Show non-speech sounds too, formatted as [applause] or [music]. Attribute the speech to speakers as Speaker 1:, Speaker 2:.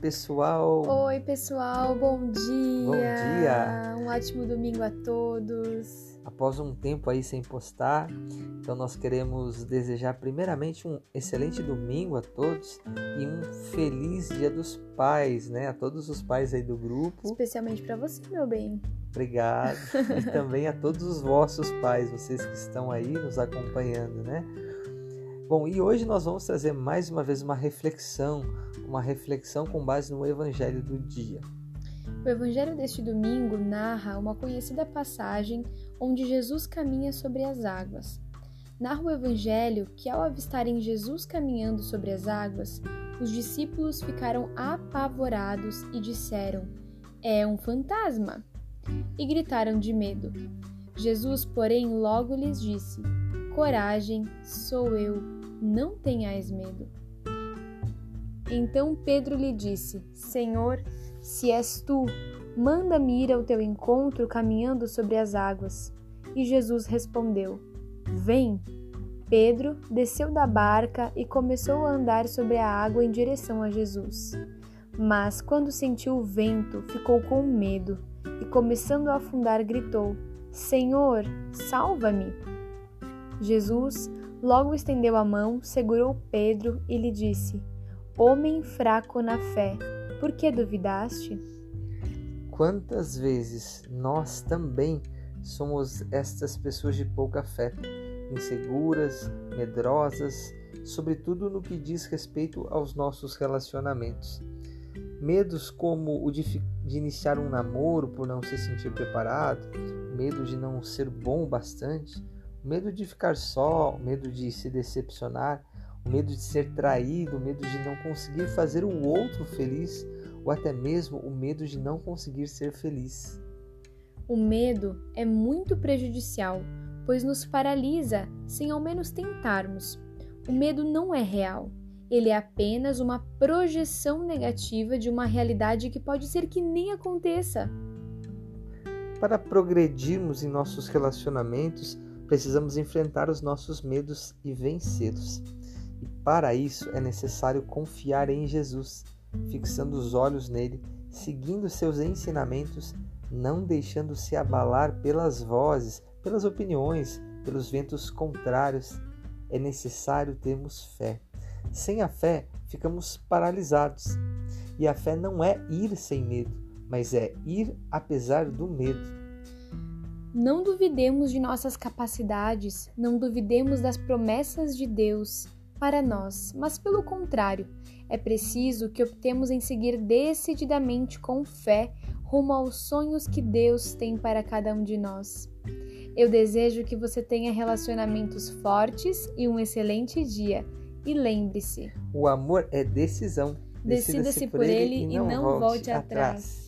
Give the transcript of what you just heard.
Speaker 1: pessoal!
Speaker 2: Oi, pessoal, bom dia!
Speaker 1: Bom dia!
Speaker 2: Um ótimo domingo a todos!
Speaker 1: Após um tempo aí sem postar, então nós queremos desejar primeiramente um excelente domingo a todos e um feliz Dia dos Pais, né? A todos os pais aí do grupo.
Speaker 2: Especialmente para você, meu bem.
Speaker 1: Obrigado. e [laughs] também a todos os vossos pais, vocês que estão aí nos acompanhando, né? Bom, e hoje nós vamos trazer mais uma vez uma reflexão, uma reflexão com base no Evangelho do dia.
Speaker 2: O Evangelho deste domingo narra uma conhecida passagem onde Jesus caminha sobre as águas. Narra o Evangelho que, ao avistarem Jesus caminhando sobre as águas, os discípulos ficaram apavorados e disseram: É um fantasma! E gritaram de medo. Jesus, porém, logo lhes disse: Coragem, sou eu, não tenhais medo. Então Pedro lhe disse: Senhor, se és tu, manda-me ir ao teu encontro caminhando sobre as águas. E Jesus respondeu: Vem. Pedro desceu da barca e começou a andar sobre a água em direção a Jesus. Mas quando sentiu o vento, ficou com medo e, começando a afundar, gritou: Senhor, salva-me! Jesus logo estendeu a mão, segurou Pedro e lhe disse: Homem fraco na fé, por que duvidaste?
Speaker 1: Quantas vezes nós também somos estas pessoas de pouca fé, inseguras, medrosas, sobretudo no que diz respeito aos nossos relacionamentos. Medos como o de, de iniciar um namoro por não se sentir preparado, medo de não ser bom o bastante, medo de ficar só, medo de se decepcionar, o medo de ser traído, o medo de não conseguir fazer o outro feliz, ou até mesmo o medo de não conseguir ser feliz.
Speaker 2: O medo é muito prejudicial, pois nos paralisa sem ao menos tentarmos. O medo não é real. Ele é apenas uma projeção negativa de uma realidade que pode ser que nem aconteça.
Speaker 1: Para progredirmos em nossos relacionamentos, precisamos enfrentar os nossos medos e vencê-los. E para isso é necessário confiar em Jesus, fixando os olhos nele, seguindo seus ensinamentos, não deixando-se abalar pelas vozes, pelas opiniões, pelos ventos contrários. É necessário termos fé. Sem a fé, ficamos paralisados. E a fé não é ir sem medo, mas é ir apesar do medo.
Speaker 2: Não duvidemos de nossas capacidades, não duvidemos das promessas de Deus para nós, mas pelo contrário, é preciso que optemos em seguir decididamente com fé rumo aos sonhos que Deus tem para cada um de nós. Eu desejo que você tenha relacionamentos fortes e um excelente dia. E lembre-se:
Speaker 1: o amor é decisão.
Speaker 2: Decida-se por ele e não, volte, volte atrás. atrás.